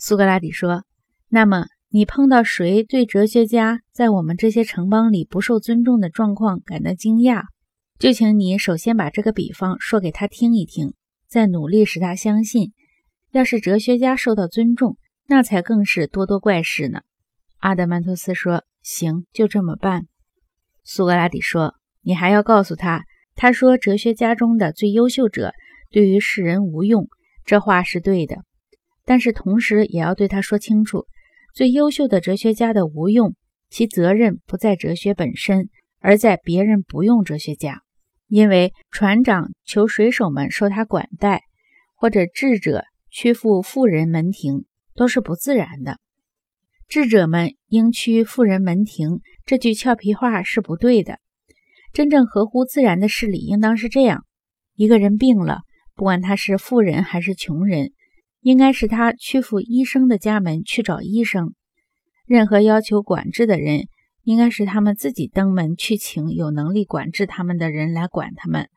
苏格拉底说：“那么你碰到谁对哲学家在我们这些城邦里不受尊重的状况感到惊讶，就请你首先把这个比方说给他听一听，再努力使他相信。要是哲学家受到尊重，那才更是多多怪事呢。”阿德曼托斯说：“行，就这么办。”苏格拉底说：“你还要告诉他，他说哲学家中的最优秀者对于世人无用，这话是对的。”但是同时也要对他说清楚，最优秀的哲学家的无用，其责任不在哲学本身，而在别人不用哲学家。因为船长求水手们受他管待，或者智者屈服富人门庭，都是不自然的。智者们应屈富人门庭，这句俏皮话是不对的。真正合乎自然的事理应当是这样：一个人病了，不管他是富人还是穷人。应该是他屈服医生的家门去找医生。任何要求管制的人，应该是他们自己登门去请有能力管制他们的人来管他们。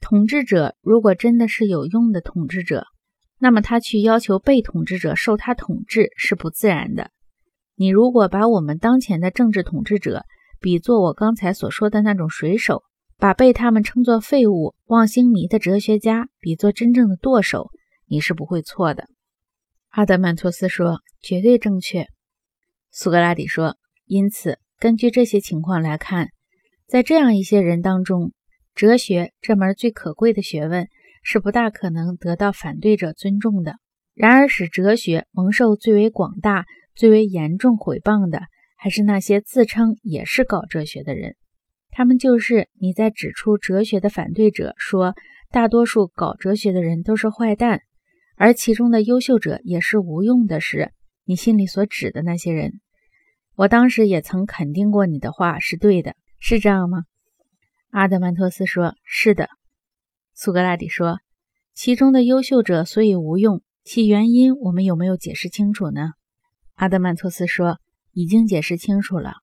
统治者如果真的是有用的统治者，那么他去要求被统治者受他统治是不自然的。你如果把我们当前的政治统治者比作我刚才所说的那种水手，把被他们称作废物、望星迷的哲学家比作真正的舵手。你是不会错的，阿德曼托斯说，绝对正确。苏格拉底说，因此，根据这些情况来看，在这样一些人当中，哲学这门最可贵的学问是不大可能得到反对者尊重的。然而，使哲学蒙受最为广大、最为严重毁谤的，还是那些自称也是搞哲学的人。他们就是你在指出哲学的反对者说，大多数搞哲学的人都是坏蛋。而其中的优秀者也是无用的是你心里所指的那些人。我当时也曾肯定过你的话是对的，是这样吗？阿德曼托斯说：“是的。”苏格拉底说：“其中的优秀者所以无用，其原因我们有没有解释清楚呢？”阿德曼托斯说：“已经解释清楚了。